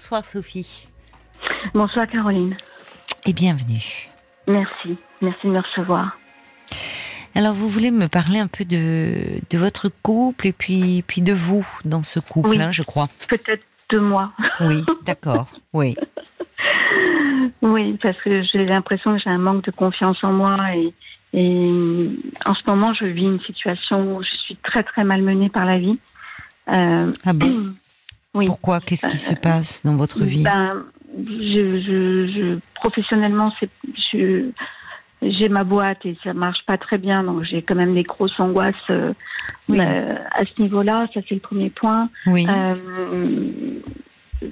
Bonsoir Sophie. Bonsoir Caroline. Et bienvenue. Merci, merci de me recevoir. Alors vous voulez me parler un peu de, de votre couple et puis, puis de vous dans ce couple, Oui. hein, je crois. Peut-être de moi. Oui, d'accord. Oui. Oui, parce que j'ai l'impression que j'ai un manque de confiance en moi et, et en ce moment, je vis une situation où je suis très très malmenée par la vie. Euh, Ah bon? oui. Pourquoi? Qu'est-ce qui se passe dans votre vie? Ben, je, je, je- professionnellement, je, j'ai ma boîte et ça marche pas très bien, donc j'ai quand même des grosses angoisses euh, Oui. euh, à ce niveau-là. Ça, c'est le premier point. Oui. Euh,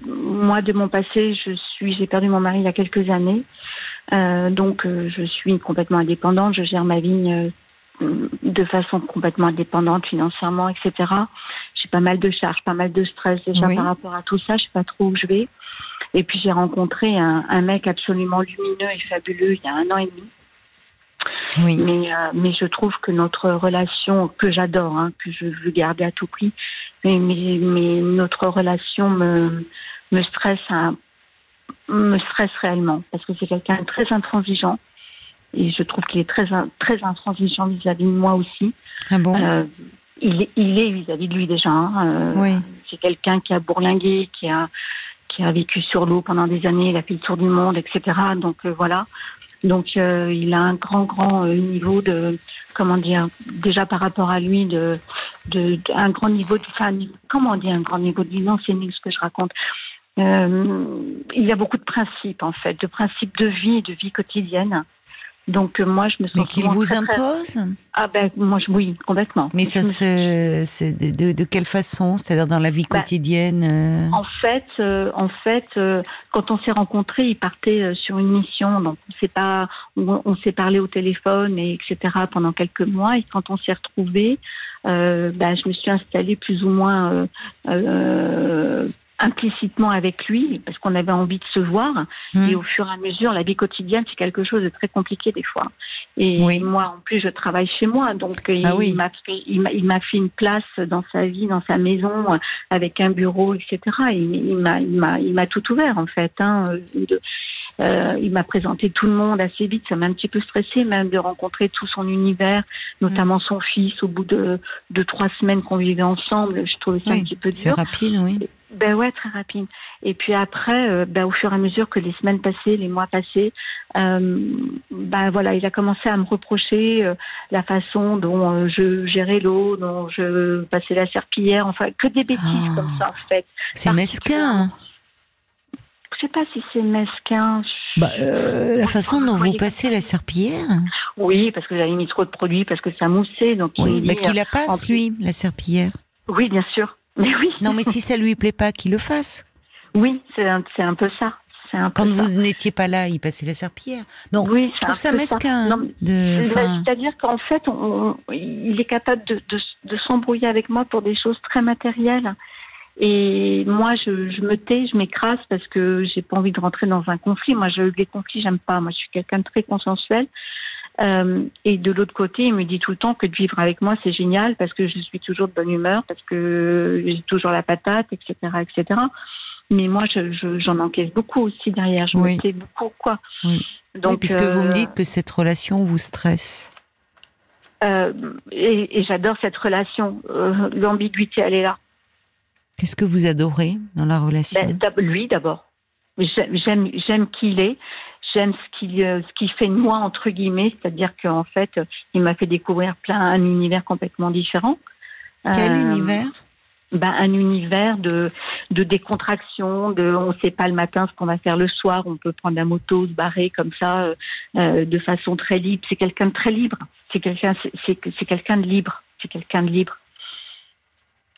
moi, de mon passé, je suis, j'ai perdu mon mari il y a quelques années, Euh, donc euh, je suis complètement indépendante. Je gère ma vie euh, de façon complètement indépendante financièrement, etc. J'ai pas mal de charges, pas mal de stress déjà Oui. par rapport à tout ça. Je sais pas trop où je vais. Et puis j'ai rencontré un, un mec absolument lumineux et fabuleux il y a un an et demi. Oui. Mais, euh, mais je trouve que notre relation, que j'adore, hein, que je veux garder à tout prix, mais, mais, mais notre relation me, me stresse, me stresse réellement parce que c'est quelqu'un de très intransigeant et je trouve qu'il est très très intransigeant vis-à-vis de moi aussi. Ah bon? Euh, il est il est vis-à-vis de lui déjà. hein, euh, Oui. C'est quelqu'un qui a bourlingué, qui a qui a vécu sur l'eau pendant des années, il a fait le tour du monde, etc. Donc euh, voilà. Donc euh, il a un grand grand euh, niveau de comment dire déjà par rapport à lui de de, de- un grand niveau de enfin, comment dit un grand niveau? De vie non c'est nul ce que je raconte. Euh, il y a beaucoup de principes en fait, de principes de vie, de vie quotidienne. Donc euh, moi je me sens Mais qu'il vous très, très- impose? Ah ben moi je, oui complètement. Mais Je ça me- se. De, de, de quelle façon? C'est-à-dire dans la vie Bah, quotidienne euh, En fait, euh, en fait, euh, quand on s'est rencontrés, il partait euh, sur une mission, donc on s'est pas, on, on s'est parlé au téléphone et etc. pendant quelques mois. Et quand on s'est retrouvés, euh, bah, je me suis installée plus ou moins euh, euh, implicitement avec lui parce qu'on avait envie de se voir. hmm. Et au fur et à mesure, la vie quotidienne, c'est quelque chose de très compliqué des fois. Et Oui. moi, en plus, je travaille chez moi, donc euh, Ah il oui. m'a fait, il m'a, fait une place dans sa vie, dans sa maison, euh, avec un bureau, etc. Il, il m'a, il m'a, il m'a tout ouvert en fait. Hein, euh, de- euh, il m'a présenté tout le monde assez vite. Ça m'a un petit peu stressé même de rencontrer tout son univers, notamment son fils. Au bout de, de trois semaines qu'on vivait ensemble, je trouvais ça Oui, un petit peu C'est dur. rapide, oui. Ben ouais, très rapide. Et puis après, euh, ben, au fur et à mesure que les semaines passaient, les mois passaient, euh, ben voilà, il a commencé à me reprocher euh, la façon dont je gérais l'eau, dont je passais la serpillière, enfin que des bêtises comme ça en fait. C'est mesquin. hein. Je sais pas si c'est mesquin. Bah, la façon dont vous passez la serpillière. Oui, parce que j'avais mis trop de produits, parce que ça moussait, donc il Oui, me bah, qu'il la passe, lui, la serpillière. Oui, bien sûr. Mais oui. Non, mais si ça lui plaît pas, qu'il le fasse. Oui, c'est un, c'est un peu ça. Un peu Quand ça. vous n'étiez pas là, il passait la serpillière. Donc, Oui, je trouve ça mesquin. C'est-à-dire qu'en fait, on- on- il est capable de, de, de s'embrouiller avec moi pour des choses très matérielles. Et moi, je, je me tais, je m'écrase parce que j'ai pas envie de rentrer dans un conflit. Moi, je, les conflits, j'aime pas. Moi, je suis quelqu'un de très consensuel. Euh, et de l'autre côté, il me dit tout le temps que de vivre avec moi, c'est génial parce que je suis toujours de bonne humeur, parce que j'ai toujours la patate, etc., etc. Mais moi, je- je- j'en encaisse beaucoup aussi derrière. Je Oui. me tais beaucoup, quoi. Oui. Donc, oui, puisque vous me euh, dites que cette relation vous stresse. Euh, et, et j'adore cette relation. L'ambiguïté, elle est là. Qu'est-ce que vous adorez dans la relation? Ben, d'ab- lui d'abord. J'aime, j'aime, j'aime qui il est. J'aime ce qu'il, euh, ce qu'il fait de moi entre guillemets, c'est-à-dire qu'en fait, il m'a fait découvrir plein un univers complètement différent. Quel Euh, univers? ben, un univers de, de décontraction, de on ne sait pas le matin ce qu'on va faire le soir, on peut prendre la moto, se barrer comme ça, euh, de façon très libre. C'est quelqu'un de très libre. C'est quelqu'un, c'est, quelqu'un de libre. C'est quelqu'un de libre.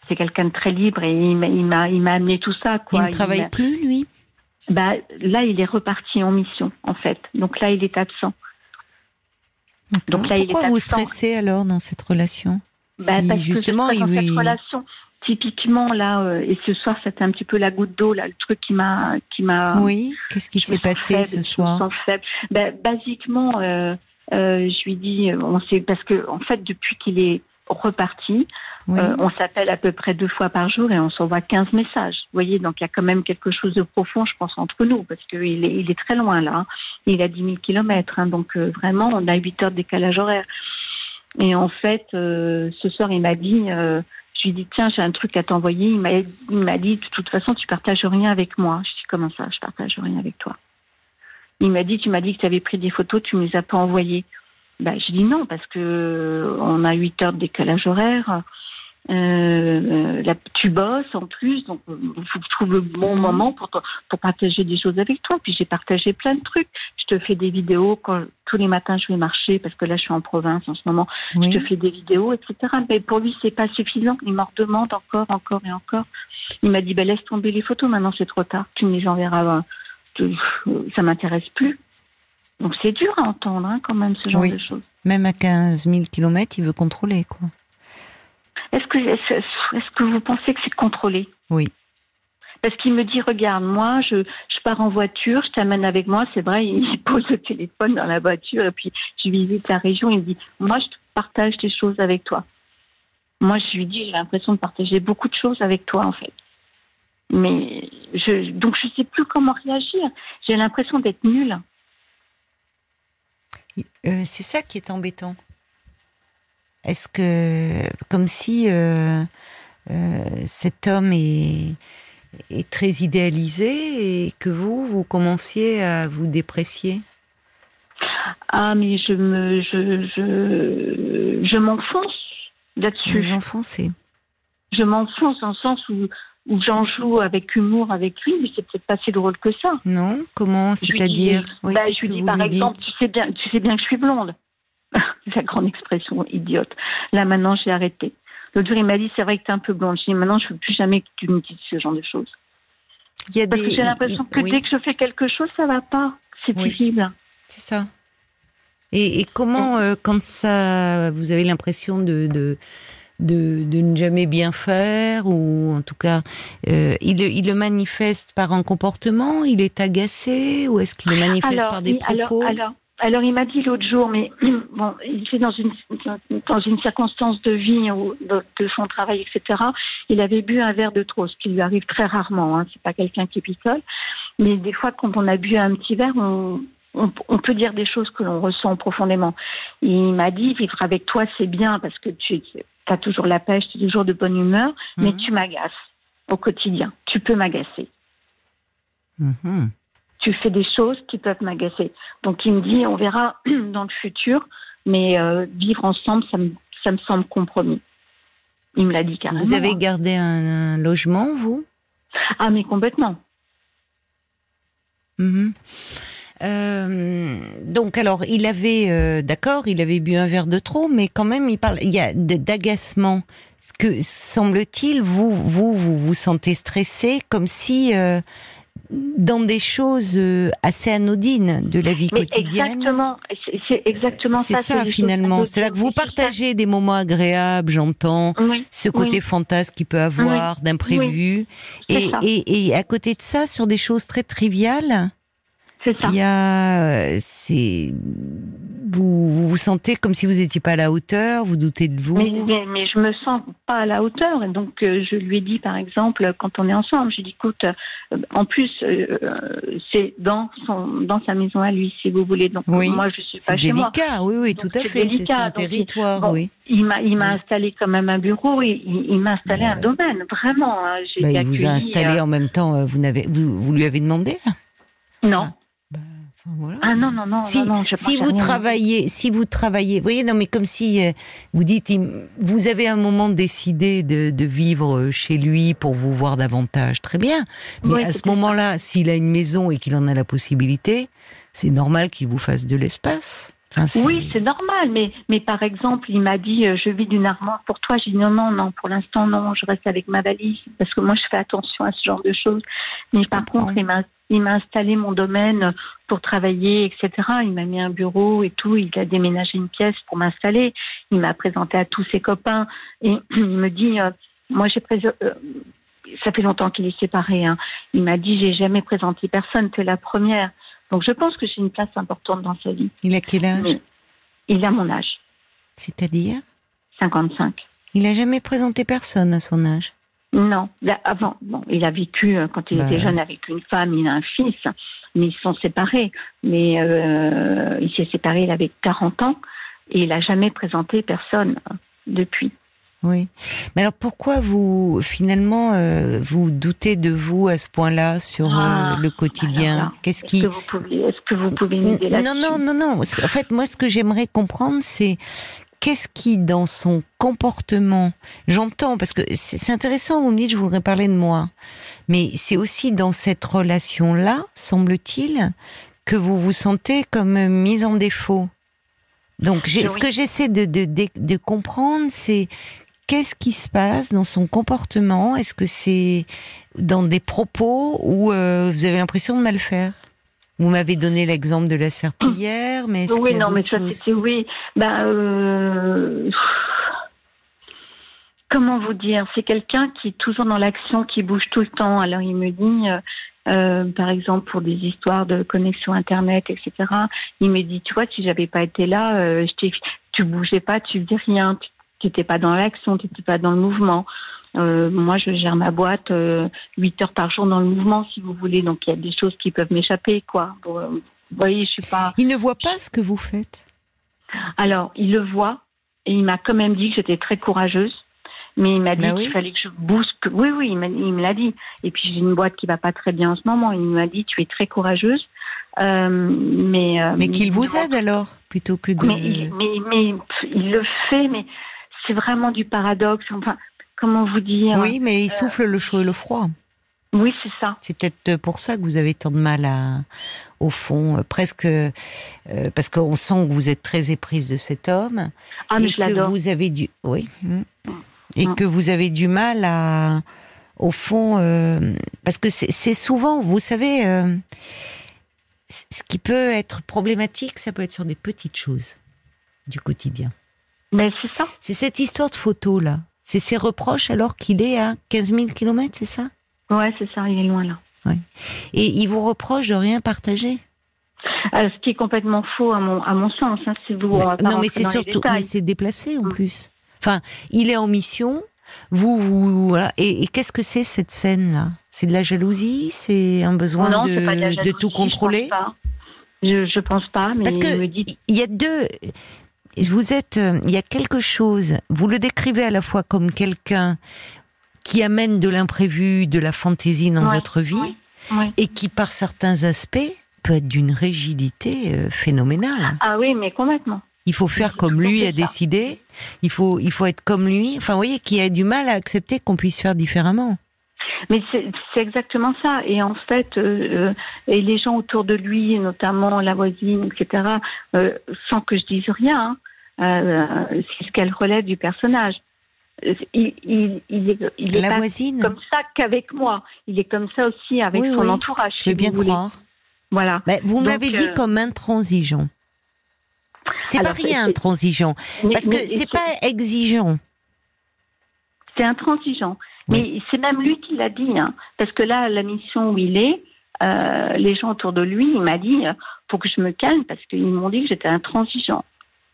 C'est quelqu'un de très libre et il m'a, il m'a, il m'a amené tout ça. Quoi. Il ne travaille plus, lui? Bah, là, il est reparti en mission, en fait. Donc là, il est absent. Donc là, il est Pourquoi vous absent. stressez alors dans cette relation Bah, Si, parce justement, que je dans il- cette relation. Typiquement, là, euh, et ce soir, c'était un petit peu la goutte d'eau, là, le truc qui m'a, qui m'a, Oui, qu'est-ce qui s'est passé faible, ce soir. Ben, basiquement, euh, euh, je lui dis, on sait parce que en fait, depuis qu'il est reparti. Euh, on s'appelle à peu près deux fois par jour et on s'envoie 15 messages. Vous voyez, donc il y a quand même quelque chose de profond, je pense, entre nous, parce qu'il est, il est très loin là. Hein. Il a 10 000 kilomètres, hein, donc euh, vraiment, on a 8 heures de décalage horaire. Et en fait, euh, ce soir, il m'a dit, je lui ai dit, tiens, j'ai un truc à t'envoyer. Il m'a, il m'a dit, de toute façon, tu partages rien avec moi. Je dis, comment ça, je partage rien avec toi? Il m'a dit, tu m'as dit que tu avais pris des photos, tu me les as pas envoyées. Ben, je dis non, parce que on a 8 heures de décalage horaire. Euh, là, tu bosses en plus, donc il euh, faut que je trouve le bon mhm. moment pour, pour partager des choses avec toi. Puis j'ai partagé plein de trucs. Je te fais des vidéos quand tous les matins je vais marcher parce que là je suis en province en ce moment. Je te fais des vidéos, etc. Mais pour lui c'est pas suffisant. Il m'en demande encore, encore et encore. Il m'a dit bah, laisse tomber les photos. Maintenant c'est trop tard. Tu me les enverras. Euh, ça m'intéresse plus. Donc c'est dur à entendre hein, quand même ce genre de choses. Même à 15 000 km, il veut contrôler quoi. Est-ce que, est-ce, que vous pensez que c'est contrôlé? Oui. Parce qu'il me dit, regarde, moi, je, je pars en voiture, je t'amène avec moi. C'est vrai, il pose le téléphone dans la voiture et puis je visite la région. Il me dit, moi, je partage des choses avec toi. Moi, je lui dis, j'ai l'impression de partager beaucoup de choses avec toi, en fait. Mais je, donc, je ne sais plus comment réagir. J'ai l'impression d'être nulle. Euh, c'est ça qui est embêtant. Est-ce que, comme si euh, euh, cet homme est, est, très idéalisé et que vous, vous commenciez à vous déprécier? Ah, mais je me, je, je, je m'enfonce là-dessus. Vous enfoncez Je m'enfonce dans le sens où, où j'en joue avec humour avec lui, mais c'est peut-être pas si drôle que ça. Non? Comment? C'est-à-dire? bah, Je lui dis, par exemple, tu sais, bien, tu sais bien que je suis blonde. la grande expression idiote. Là, maintenant, j'ai arrêté. L'autre jour, il m'a dit, c'est vrai que tu es un peu blanche. maintenant, je ne veux plus jamais que tu me dises ce genre de choses. Il y a Parce que j'ai l'impression que dès que je fais quelque chose, ça va pas. C'est terrible. C'est ça. Et, comment, euh, quand ça, vous avez l'impression de, de, de, ne jamais bien faire, ou en tout cas, euh, il, il, le manifeste par un comportement, il est agacé, ou est-ce qu'il le manifeste par des propos? alors il m'a dit l'autre jour, mais bon, il était dans une dans une circonstance de vie ou de, son travail, etc. Il avait bu un verre de trop, ce qui lui arrive très rarement. Hein, c'est pas quelqu'un qui picole, mais des fois quand on a bu un petit verre, on, on, peut dire des choses que l'on ressent profondément. il m'a dit vivre avec toi c'est bien parce que tu as toujours la pêche, tu es toujours de bonne humeur, mais mhm. tu m'agaces au quotidien. Tu peux m'agacer. Mhm tu fais des choses qui peuvent m'agacer. Donc il me dit, on verra dans le futur, mais euh, vivre ensemble, ça me, ça me semble compromis. Il me l'a dit carrément. Vous avez gardé un, logement, vous? Ah, mais complètement. Mhm. Euh, donc alors, il avait, euh, d'accord, il avait bu un verre de trop, mais quand même, il parle, il y a d'agacement. Que semble-t-il, vous, vous, vous vous sentez stressé, comme si dans des choses euh, assez anodines de la vie quotidienne. Exactement, c'est exactement ça. C'est ça finalement. C'est là que vous partagez des moments agréables, j'entends, ce côté fantasque qu'il peut avoir, d'imprévu. Et, et, et, à côté de ça, sur des choses très triviales, c'est ça. il y a, euh, c'est vous, vous sentez comme si vous n'étiez pas à la hauteur, vous doutez de vous Mais, mais, je me sens pas à la hauteur. Et donc, euh, je lui ai dit, par exemple, quand on est ensemble, j'ai dit, écoute, euh, en plus, euh, c'est dans, son, dans sa maison à lui, si vous voulez. Donc, moi, je suis pas chez moi. C'est délicat, oui, oui, tout à fait. C'est son territoire, oui. Il m'a, il m'a installé quand même un bureau et il, m'a installé un domaine, vraiment. Hein. Bah, il vous a installé en même temps, vous, n'avez, vous, vous lui avez demandé? Non. Ah. Ah non non non si, non, si vous travaillez si vous travaillez vous voyez non mais comme si euh, vous dites vous avez un moment décidé de, de, vivre chez lui pour vous voir davantage. Très bien. Mais à ce moment-là s'il a une maison et qu'il en a la possibilité c'est normal qu'il vous fasse de l'espace oui, c'est normal, mais, mais par exemple, il m'a dit euh, je vis d'une armoire pour toi. J'ai dit non, non, non, pour l'instant, non, je reste avec ma valise parce que moi, je fais attention à ce genre de choses. Mais par contre, il m'a installé mon domaine pour travailler, etc. Il m'a mis un bureau et tout. Il a déménagé une pièce pour m'installer. Il m'a présenté à tous ses copains et il me dit, euh, moi j'ai. Euh, ça fait longtemps qu'il est séparé. Hein. Il m'a dit, j'ai jamais présenté personne, tu es la première. Donc je pense que j'ai une place importante dans sa vie. Il a quel âge Il a mon âge. C'est-à-dire 55. Il a jamais présenté personne à son âge Non, là, avant, bon, il a vécu, euh, quand il Bah. était jeune, avec une femme, il a un fils, mais ils sont séparés. Mais euh, il s'est séparé, il avait 40 ans, et il a jamais présenté personne euh, depuis. Oui. Mais alors pourquoi vous, finalement, euh, vous doutez de vous à ce point-là sur euh, Ah, le quotidien Qu'est-ce Est-ce qui... que vous pouvez, est-ce que vous pouvez m'aider là Non, non, non, non. Qu'en fait, moi, ce que j'aimerais comprendre, c'est qu'est-ce qui, dans son comportement, j'entends, parce que c'est intéressant, vous me dites, je voudrais parler de moi, mais c'est aussi dans cette relation-là, semble-t-il, que vous vous sentez comme euh, mise en défaut. Donc, ce que j'essaie de, de, de, de comprendre, c'est qu'est-ce qui se passe dans son comportement? Est-ce que c'est dans des propos où euh, vous avez l'impression de mal faire? Vous m'avez donné l'exemple de la serpillière, mais est-ce Oui, qu'il y a non, mais ça c'était oui. Ben, euh, comment vous dire? C'est quelqu'un qui est toujours dans l'action, qui bouge tout le temps. Alors il me dit, euh, par exemple pour des histoires de connexion internet, etc. Il me dit, tu vois, si j'avais pas été là, euh, je tu bougeais pas, tu faisais rien, tu n'étais pas dans l'action, tu n'étais pas dans le mouvement. Euh, moi, je gère ma boîte euh, 8 heures par jour dans le mouvement, si vous voulez. Donc, il y a des choses qui peuvent m'échapper, quoi. Bon, euh, vous voyez, je suis pas. Il ne voit pas ce que vous faites? Alors, il le voit et il m'a quand même dit que j'étais très courageuse. Mais il m'a dit Bah oui. qu'il fallait que je booste. que- Oui, oui, il, me l'a dit. Et puis j'ai une boîte qui va pas très bien en ce moment. Il m'a dit tu es très courageuse, Euh, mais Mais qu'il vous aide alors, plutôt que de... Mais, il, mais, mais pff, il le fait, mais c'est vraiment du paradoxe. Enfin, comment vous dire Oui, mais il souffle le chaud et le froid. Oui, c'est ça. C'est peut-être pour ça que vous avez tant de mal à, au fond, euh, presque, euh, parce qu'on sent que vous êtes très éprise de cet homme. Ah, mais et je que vous avez du, oui, mm. et Mm. que vous avez du mal à, au fond, euh, parce que c'est souvent, vous savez, euh, ce qui peut être problématique, ça peut être sur des petites choses du quotidien. Mais c'est ça. C'est cette histoire de photo là. C'est ses reproches alors qu'il est à 15 000 kilomètres, c'est ça? Ouais, c'est ça. Il est loin là. Et il vous reproche de rien partager? Euh, ce qui est complètement faux à mon à mon sens. Hein, si vous, non, mais c'est surtout, mais c'est déplacé en Mm. plus. Enfin, il est en mission. Vous, vous voilà. Et, et qu'est-ce que c'est cette scène là C'est de la jalousie? C'est un besoin non, de, de, tout je contrôler? pense pas. Je, je pense pas, mais Parce il que me dit il y a deux. Vous êtes. euh, Il y a quelque chose. Vous le décrivez à la fois comme quelqu'un qui amène de l'imprévu, de la fantaisie dans Ouais, votre vie, et qui, par certains aspects, peut être d'une rigidité euh, phénoménale. Ah oui, mais complètement. Il faut faire comme lui a décidé. Il faut, il faut être comme lui. Enfin, vous voyez, qui a du mal à accepter qu'on puisse faire différemment. Mais c'est exactement ça. Et en fait, euh, euh, et les gens autour de lui, notamment la voisine, etc., euh, sans que je dise rien, hein, euh, c'est ce qu'elle relève du personnage. Il, il, il est, il est La pas voisine, comme ça qu'avec moi. Il est comme ça aussi avec Oui, son oui, entourage. je vais bien croire. Voilà. Ben, vous m'avez dit comme intransigeant. C'est pas rien, intransigeant. Mais- Parce que mais c'est pas exigeant. C'est intransigeant. Mais c'est même lui qui l'a dit. Hein, parce que là, la mission où il est, euh, les gens autour de lui, il m'a dit, euh, faut que je me calme parce qu'ils m'ont dit que j'étais intransigeant.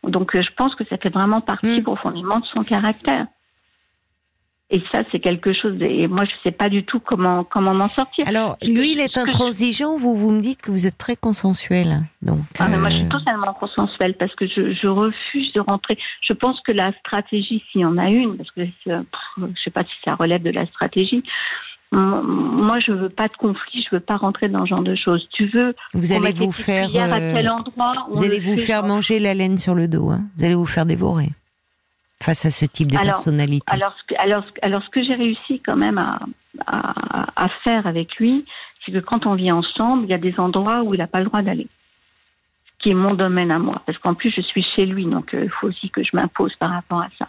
Donc euh, je pense que ça fait vraiment partie Mm. profondément de son caractère. Et ça, c'est quelque chose. de- Et moi, je sais pas du tout comment comment m'en sortir. Alors, lui, il est je- intransigeant. Vous, vous me dites que vous êtes très consensuel. Donc, Ah, mais moi, je suis euh, totalement consensuelle parce que je, je refuse de rentrer. Je pense que la stratégie, s'il y en a une, parce que euh, pff, je sais pas si ça relève de la stratégie, moi, je veux pas de conflit, je veux pas rentrer dans ce genre de choses. Tu veux vous allez vous faire, à euh, tel endroit vous allez le vous faire manger la laine sur le dos. hein. Vous allez vous faire dévorer face à ce type de Alors- personnalité? Alors, ce que, alors, alors, ce que j'ai réussi quand même à, à, à faire avec lui, c'est que quand on vit ensemble, il y a des endroits où il n'a pas le droit d'aller. Ce qui est mon domaine à moi. Parce qu'en plus, je suis chez lui, donc euh, il faut aussi que je m'impose par rapport à ça.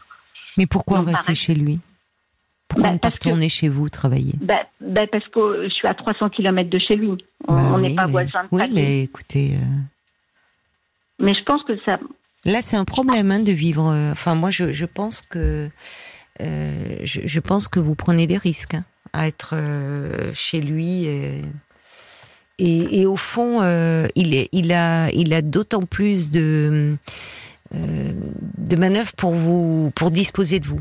Mais pourquoi Donc, rester pareil. chez lui? Pourquoi Bah, ne pas que- retourner chez vous travailler? Ben, ben parce que je suis à 300 km de chez lui. On Bah on n'est oui, pas mais- voisins de Oui, mais écoutez, euh, Mais je pense que ça. Là c'est un problème hein, de vivre. euh, Enfin, moi, je, pense que euh, je, pense que vous prenez des risques hein, à être euh, chez lui. Et, au fond, il, est, il a, d'autant plus de de manœuvre pour vous, pour disposer de vous.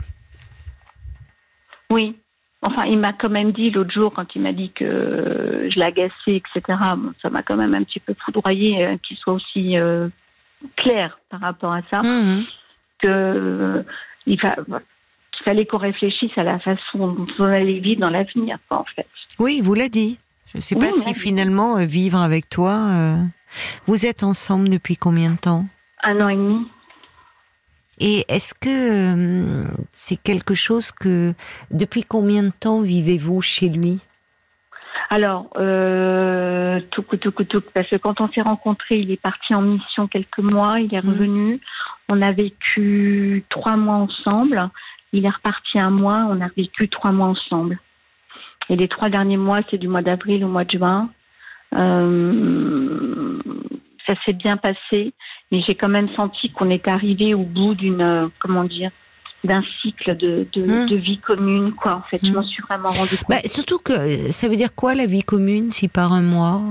Oui. Enfin, il m'a quand même dit l'autre jour, quand il m'a dit que je l'agaçais, etc., ça m'a quand même un petit peu foudroyé qu'il soit aussi clair par rapport à ça. Mmh. Que il fallait qu'on réfléchisse à la façon dont on allait vivre dans l'avenir, en fait. Oui, il vous l'a dit. Je ne sais pas si finalement euh, vivre avec toi. Euh, vous êtes ensemble depuis combien de temps? Un an et demi. Et est-ce que euh, c'est quelque chose que depuis combien de temps vivez-vous chez lui? Alors, euh, tout, tout, tout, parce que quand on s'est rencontrés, il est parti en mission quelques mois, il est mmh. revenu. On a vécu trois mois ensemble. Il est reparti un mois, on a vécu trois mois ensemble. Et les trois derniers mois, c'est du mois d'avril au mois de juin. Euh, ça s'est bien passé, mais j'ai quand même senti qu'on est arrivé au bout d'une, euh, comment dire, d'un cycle de, mmh. de, vie commune, quoi. En fait, je mmh. m'en suis vraiment rendu compte. Bah, surtout que ça veut dire quoi la vie commune si par un mois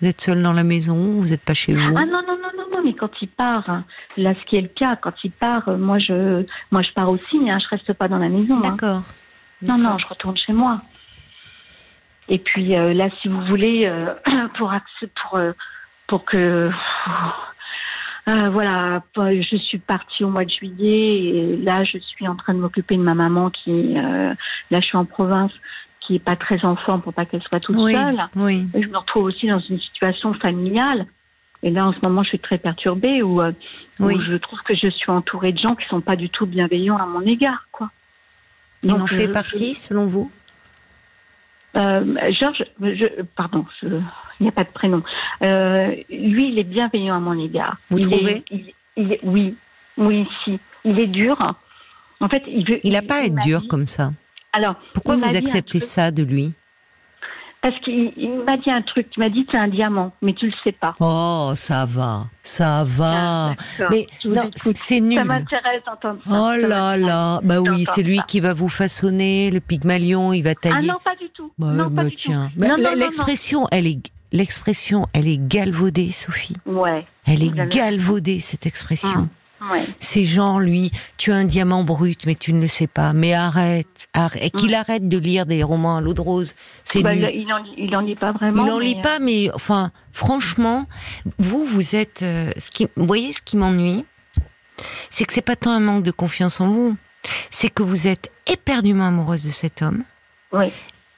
vous êtes seul dans la maison, vous n'êtes pas chez vous? Ah non non non non non, mais quand il part, là ce qui est le cas, quand il part, moi je moi je pars aussi, hein, je reste pas dans la maison. Hein. D'accord. Non non, je retourne chez moi. Et puis euh, là, si vous voulez, euh, pour pour euh, pour que voilà, je suis partie au mois de juillet et là, je suis en train de m'occuper de ma maman qui là, je suis en province qui est pas très en forme pour pas qu'elle soit toute seule. Oui. je me retrouve aussi dans une situation familiale. Et là, en ce moment, je suis très perturbée où, je trouve que je suis entourée de gens qui sont pas du tout bienveillants à mon égard, quoi. Il en fait partie, selon vous? Euh, Georges, je, pardon, il n'y a pas de prénom. Euh, lui, il est bienveillant à mon égard. Vous trouvez? il, Oui, oui, si. Il est dur. En fait, il veut. Il n'a pas à être dur comme ça. Alors, pourquoi vous acceptez ça de lui? Parce qu'il m'a dit un truc, il m'a dit c'est un diamant, mais tu le sais pas. Oh, ça va, ça va. Ah, mais non, c'est nul. Ça m'intéresse d'entendre ça. Oh là là, bah oui, c'est lui qui va vous façonner le pygmalion, il va tailler. Ah non, pas du tout. Bah, non, pas du tiens. l'expression, elle est l'expression, elle est galvaudée, Sophie. Ouais. Elle est galvaudée cette expression. Hum. Ces gens, lui, tu as un diamant brut, mais tu ne le sais pas. Mais arrête, arrête qu'il arrête de lire des romans à l'eau de rose. C'est bah, il, en, lit pas vraiment. Il en lit pas, mais enfin, franchement, vous, vous êtes. Euh, ce qui, vous voyez, ce qui m'ennuie, c'est que c'est pas tant un manque de confiance en vous, c'est que vous êtes éperdument amoureuse de cet homme, oui.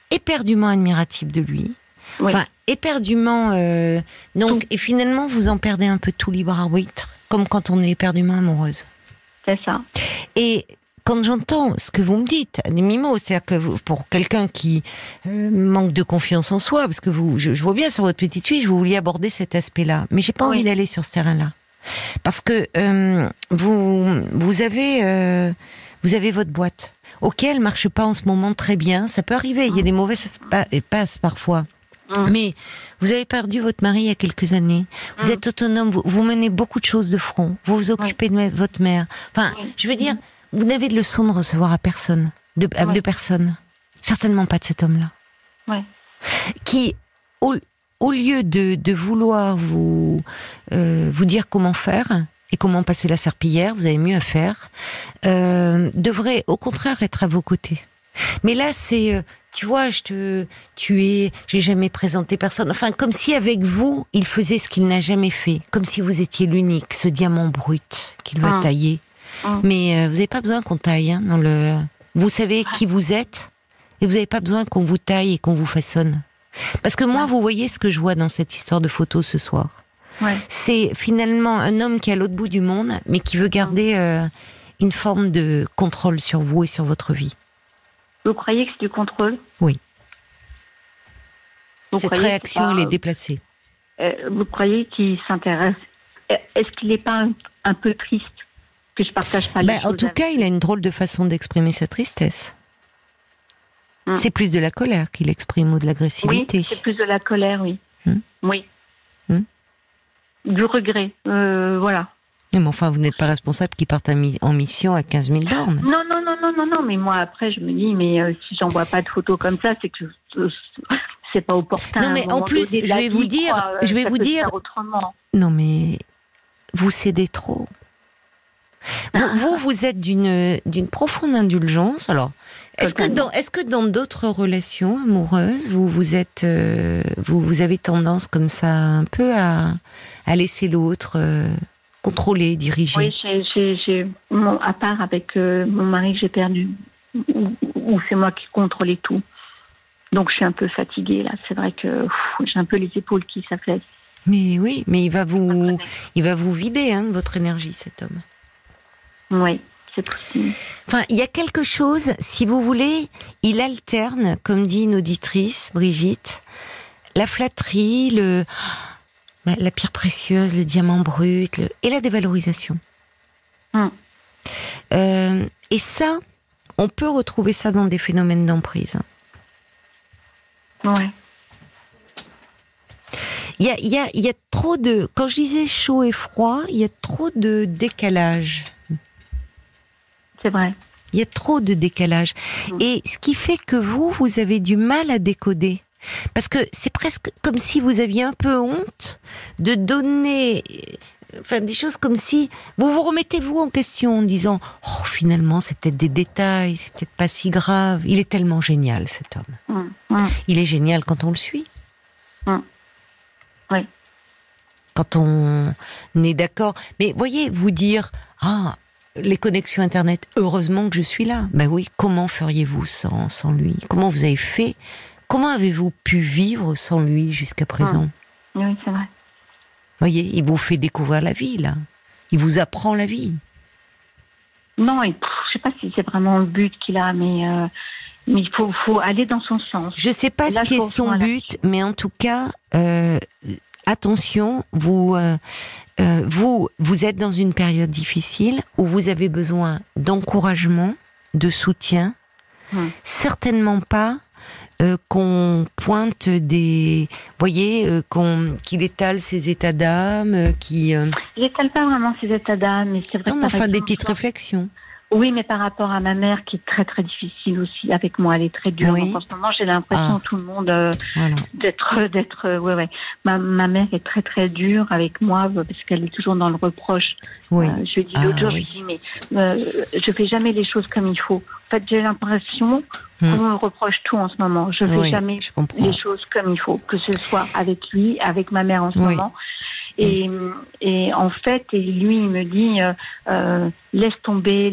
éperdument admirative de lui. Enfin, éperdument. Euh, donc, et finalement, vous en perdez un peu tout libre arbitre comme quand on est éperdument amoureuse. C'est ça. Et quand j'entends ce que vous me dites, Mimo, c'est-à-dire que pour quelqu'un qui euh, manque de confiance en soi, parce que vous, je, vois bien sur votre petite fille, je vous vouliez aborder cet aspect-là, mais j'ai pas envie d'aller sur ce terrain-là, parce que euh, vous, vous avez, euh, vous avez votre boîte. Ok, elle marche pas en ce moment très bien, ça peut arriver. Il y a des mauvaises passes parfois. Mmh. Mais vous avez perdu votre mari il y a quelques années. Vous mmh. êtes autonome. Vous, menez beaucoup de choses de front. Vous vous occupez de votre mère. Enfin, je veux dire, mmh. vous n'avez de leçon de recevoir à personne, de, de personne. Certainement pas de cet homme-là. Qui, au, au lieu de, de, vouloir vous euh, vous dire comment faire et comment passer la serpillière, vous avez mieux à faire, euh, devrait au contraire être à vos côtés. Mais là, c'est, euh, tu vois, je te, tu es, j'ai jamais présenté personne. Enfin, comme si avec vous, il faisait ce qu'il n'a jamais fait, comme si vous étiez l'unique, ce diamant brut qu'il va ah. tailler. Ah. Mais euh, vous n'avez pas besoin qu'on taille hein, dans le. Vous savez qui vous êtes et vous n'avez pas besoin qu'on vous taille et qu'on vous façonne. Parce que moi, vous voyez ce que je vois dans cette histoire de photo ce soir. C'est finalement un homme qui est à l'autre bout du monde, mais qui veut garder euh, une forme de contrôle sur vous et sur votre vie. Vous croyez que c'est du contrôle? Oui. Cette réaction, elle est déplacée. Euh, vous croyez qu'il s'intéresse Est-ce qu'il n'est pas un, peu triste que je partage pas les ben, En tout cas, il a une drôle de façon d'exprimer sa tristesse. Hum. C'est plus de la colère qu'il exprime ou de l'agressivité. Oui, c'est plus de la colère, oui. Hum. Oui. Hum. Du regret, euh, voilà. Mais enfin, vous n'êtes pas responsable qu'il parte en mission à 15 000 bornes. Non, non, non, non, non, non. Mais moi, après, je me dis, mais euh, si j'envoie pas de photos comme ça, c'est que euh, c'est pas opportun. Non, mais en plus, je vais vous dire, je vais vous dire. Non, mais vous cédez trop. Vous, vous, êtes d'une d'une profonde indulgence. Alors, est-ce que dans est-ce que dans d'autres relations amoureuses, vous vous êtes euh, vous vous avez tendance comme ça un peu à à laisser l'autre euh, contrôler, diriger Oui, j'ai à part avec euh, mon mari que j'ai perdu, où, c'est moi qui contrôlais tout. Donc je suis un peu fatiguée là. C'est vrai que j'ai un peu les épaules qui s'affaissent. Mais oui, mais il va vous, il va vous vider hein, votre énergie, cet homme. Oui, c'est possible. Enfin, il y a quelque chose, si vous voulez, il alterne, comme dit une auditrice, Brigitte, la flatterie, le, la pierre précieuse, le diamant brut, et la dévalorisation. Hum. Euh, et ça, on peut retrouver ça dans des phénomènes d'emprise. Ouais. Il y a, y, a, y a trop de. Quand je disais chaud et froid, il y a trop de décalage. C'est vrai. Il y a trop de décalage. Mm. Et ce qui fait que vous, vous avez du mal à décoder. Parce que c'est presque comme si vous aviez un peu honte de donner enfin des choses comme si vous vous remettez vous en question en disant oh finalement c'est peut-être des détails c'est peut-être pas si grave il est tellement génial cet homme mm. Mm. il est génial quand on le suit oui. Quand on est d'accord. Mais voyez, vous dire, ah, les connexions Internet, heureusement que je suis là. Ben oui, comment feriez-vous sans, sans lui? Comment vous avez fait Comment avez-vous pu vivre sans lui jusqu'à présent ah. Oui, c'est vrai. Voyez, il vous fait découvrir la vie, là. Il vous apprend la vie. Non, je ne sais pas si c'est vraiment le but qu'il a, mais euh, mais il faut, faut, aller dans son sens. Je ne sais pas ce qu'est son but, mais en tout cas, euh, attention, vous, euh, vous, vous êtes dans une période difficile où vous avez besoin d'encouragement, de soutien. Hum. Certainement pas euh, qu'on pointe des, voyez, euh, qu'on qu'il étale ses états d'âme, qui. Il n'étale pas vraiment ses états d'âme, mais c'est vrai. Non, enfin des petites réflexions. Oui, mais par rapport à ma mère qui est très très difficile aussi avec moi, elle est très dure. en ce moment, j'ai l'impression ah. tout le monde euh, d'être d'être euh, ouais ouais. Ma, ma mère est très très dure avec moi euh, parce qu'elle est toujours dans le reproche. Oui. je dis l'autre ah, jour, je dis mais je fais jamais les choses comme il faut. En fait, j'ai l'impression hmm. qu'on me reproche tout en ce moment. Je fais jamais les choses comme il faut, que ce soit avec lui, avec ma mère en ce moment. Et, et en fait, et lui, il me dit, euh, euh laisse tomber,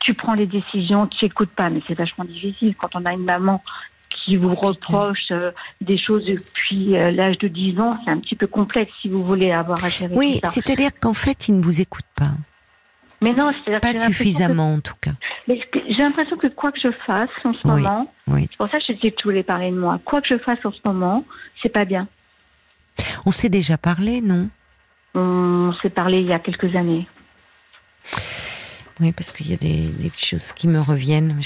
tu prends les décisions, tu n'écoutes pas. Mais c'est vachement difficile quand on a une maman qui vous reproche euh, des choses depuis euh, l'âge de 10 ans. C'est un petit peu complexe si vous voulez avoir à gérer Oui, c'est-à-dire qu'en fait, il ne vous écoute pas. Mais non, pas suffisamment en tout cas. J'ai l'impression que quoi que je fasse en ce moment, c'est pour ça que je disais que tu voulais parler de moi. Quoi que je fasse en ce moment, c'est pas bien. On s'est déjà parlé, non? On s'est parlé il y a quelques années. Oui, parce qu'il y a des, choses qui me reviennent.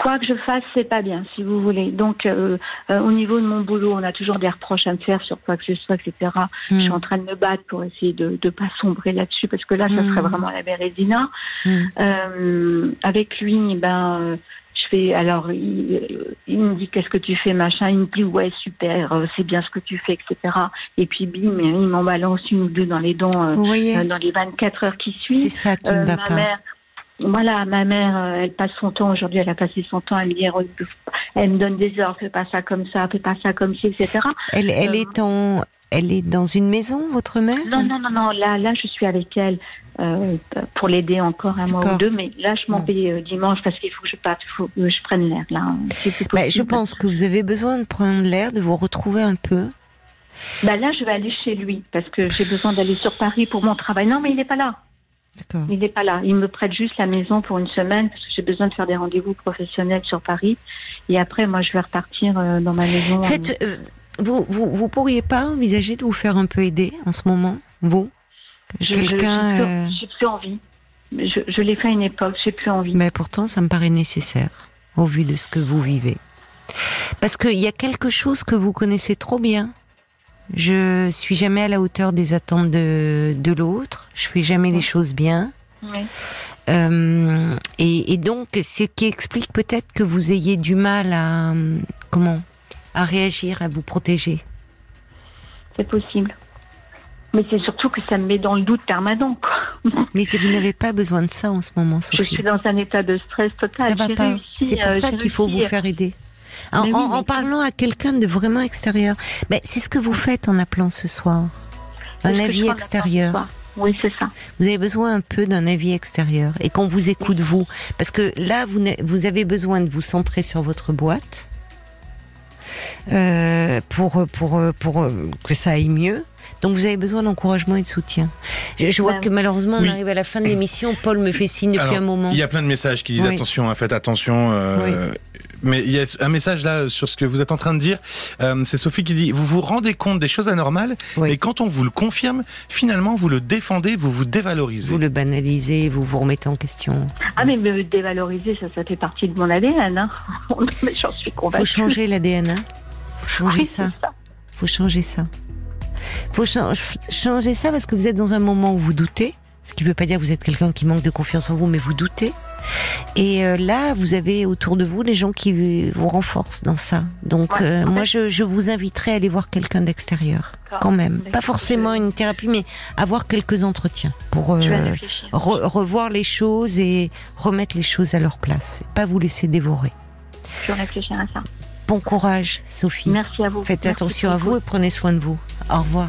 Quoi que je fasse, c'est pas bien, si vous voulez. Donc, euh, euh, au niveau de mon boulot, on a toujours des reproches à me faire sur quoi que ce soit, etc. Je suis hmm. en train de me battre pour essayer de ne pas sombrer là-dessus, parce que là, ça serait hmm. vraiment la Bérésina. Hmm. Euh, avec lui, ben, alors il, me dit qu'est-ce que tu fais, machin. Il me dit ouais super, euh, c'est bien ce que tu fais, etc. Et puis bim, il m'en balance une ou deux dans les dents euh, euh, dans les 24 heures qui suivent. C'est ça qui ne va pas. Mère, voilà, ma mère, elle passe son temps, aujourd'hui elle a passé son temps à me dire, elle me donne des ordres, fais pas ça comme ça, fais pas ça comme ci, etc. Elle, elle est en, elle est dans une maison, votre mère? Non, non, non, non. Là, là, je suis avec elle euh, pour l'aider encore un mois ou deux. Mais là, je m'en vais euh, dimanche parce qu'il faut que je parte, faut que je prenne l'air. Là, bah, je pense que vous avez besoin de prendre l'air, de vous retrouver un peu. Bah là, je vais aller chez lui parce que j'ai besoin d'aller sur Paris pour mon travail. Non, mais il n'est pas là. Il n'est pas là. Il me prête juste la maison pour une semaine parce que j'ai besoin de faire des rendez-vous professionnels sur Paris. Et après, moi, je vais repartir euh, dans ma maison. Faites, vous, vous, vous pourriez pas envisager de vous faire un peu aider en ce moment, vous? Quelqu'un. Euh, j'ai plus envie. Je, je l'ai fait à une époque, j'ai plus envie. Mais pourtant, ça me paraît nécessaire, au vu de ce que vous vivez. Parce qu'il y a quelque chose que vous connaissez trop bien. Je suis jamais à la hauteur des attentes de, de l'autre. Je fais jamais les choses bien. Euh, et, et, donc, ce qui explique peut-être que vous ayez du mal à comment à réagir, à vous protéger C'est possible. Mais c'est surtout que ça me met dans le doute permanent. Quoi. Mais si vous n'avez pas besoin de ça en ce moment, Sophie. Je suis dans un état de stress total. Ça va pas. C'est pour ça qu'il faut vous faire aider. En, oui, en, en parlant à quelqu'un de vraiment extérieur. Ben, c'est ce que vous faites en appelant ce soir. Un avis extérieur. Oui, c'est ça. Vous avez besoin un peu d'un avis extérieur et qu'on vous écoute vous. Parce que là, vous, vous avez besoin de vous centrer sur votre boîte euh, pour, pour, pour que ça aille mieux. Donc vous avez besoin d'encouragement et de soutien. Je, je vois que malheureusement on Oui. arrive à la fin de l'émission. Paul me fait signe depuis Alors, un moment. Il y a plein de messages qui disent Oui. attention, hein, faites attention. euh, Mais il y a un message là sur ce que vous êtes en train de dire. Euh, c'est Sophie qui dit vous vous rendez compte des choses anormales Oui. et quand on vous le confirme, finalement vous le défendez, vous vous dévalorisez. Vous le banalisez, vous vous remettez en question. Ah, mais me dévaloriser, ça, ça fait partie de mon ADN. Hein. mais j'en suis Faut convaincue. changer l'ADN. Hein faut changer Oui, ça. ça. faut changer ça. Faut cha- changer ça parce que vous êtes dans un moment où vous doutez. Ce qui ne veut pas dire que vous êtes quelqu'un qui manque de confiance en vous, mais vous doutez. Et euh, là, vous avez autour de vous les gens qui vous renforcent dans ça. Donc, Ouais, euh, moi, je, je vous inviterai à aller voir quelqu'un d'extérieur, quand même. Pas forcément une thérapie, mais avoir quelques entretiens pour euh, re- revoir les choses et remettre les choses à leur place. Et pas vous laisser dévorer. Je vais réfléchir à ça. Bon courage, Sophie. Merci à vous. Faites Merci attention à vous et prenez soin de vous. Au revoir.